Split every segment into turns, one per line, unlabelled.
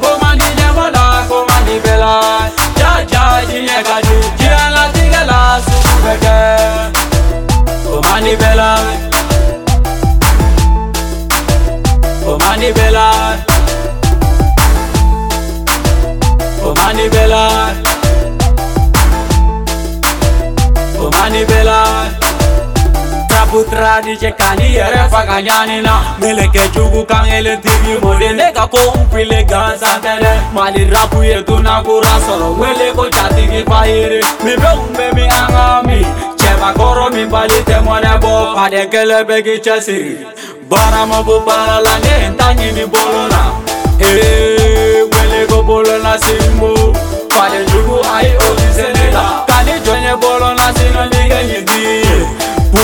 Koma ni nyamada, koma putrani cekani yere fakanyanina melekecuku kangele tivi modeneka ko upile gansatene mali rapu yetu nakura solo weleko catiki fahiri mibe umbe mi angami cevakoro mimbalite mwanebo padekele beki cesiri bara mabubaralane ntanyini bolona hey. Eh.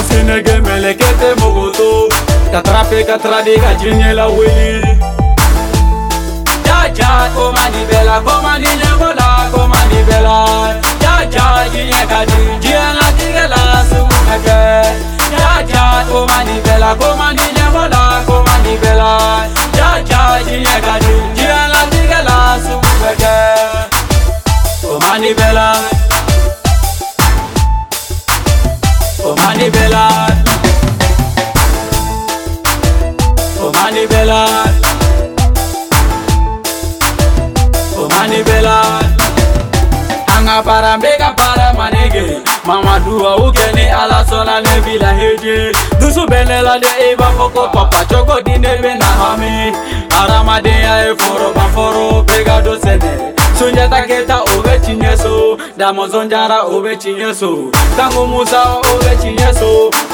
senege melekete mogoto katrape katradi ka jinyela weli jaja komanibela komaninyekola komanibela jaja jinyekadi jiyangatigela sumumeke jaja komanibela komaninyekola komanibela jaja jinyekadi jiyangatigela sumumeke komanibela Omani Bella Omani Bella Omani Bella Anga para mega para manege Mama dua ukeni ala sona nebila heje Dusu benela de eva foko papa choko dine bena hami Arama de ya eforo baforo pega dosene Sunjata keta ove chinyeso Damo zonjara ove chinyeso Tango musa ove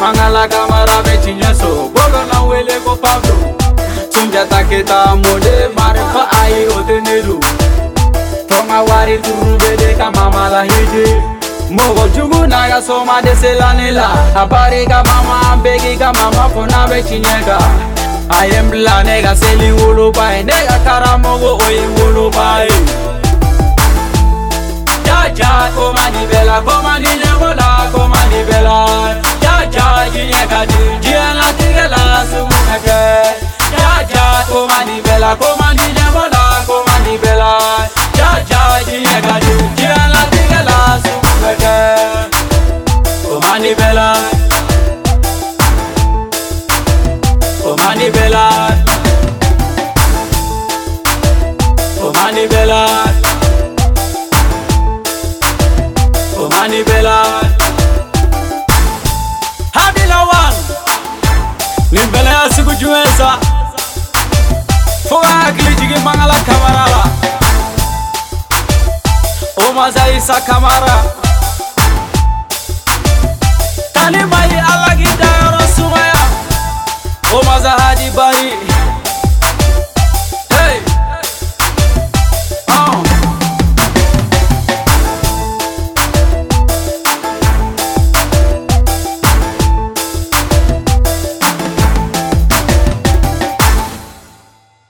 mangala kamara vechinyaso bolona weleko pablo sunjatakheta mode marefa ai otenelu thoma wari turubede kamamala hiji mogojugu nagasoma deselanela apari kamama ambeki kamama fona vechinyeka ayemblanegaseliwulupae negakaramogo oiwo bela komandi jambala komandi bela ja ja ji egaju ji ala tigela su beke komandi bela komandi bela komandi bela Isa Kamara